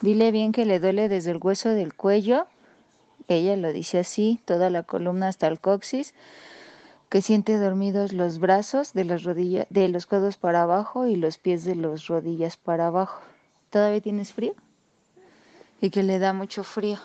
Dile bien que le duele desde el hueso del cuello, ella lo dice así, toda la columna hasta el coxis, que siente dormidos los brazos de las rodillas, de los codos para abajo y los pies de las rodillas para abajo. ¿Todavía tienes frío? Y que le da mucho frío.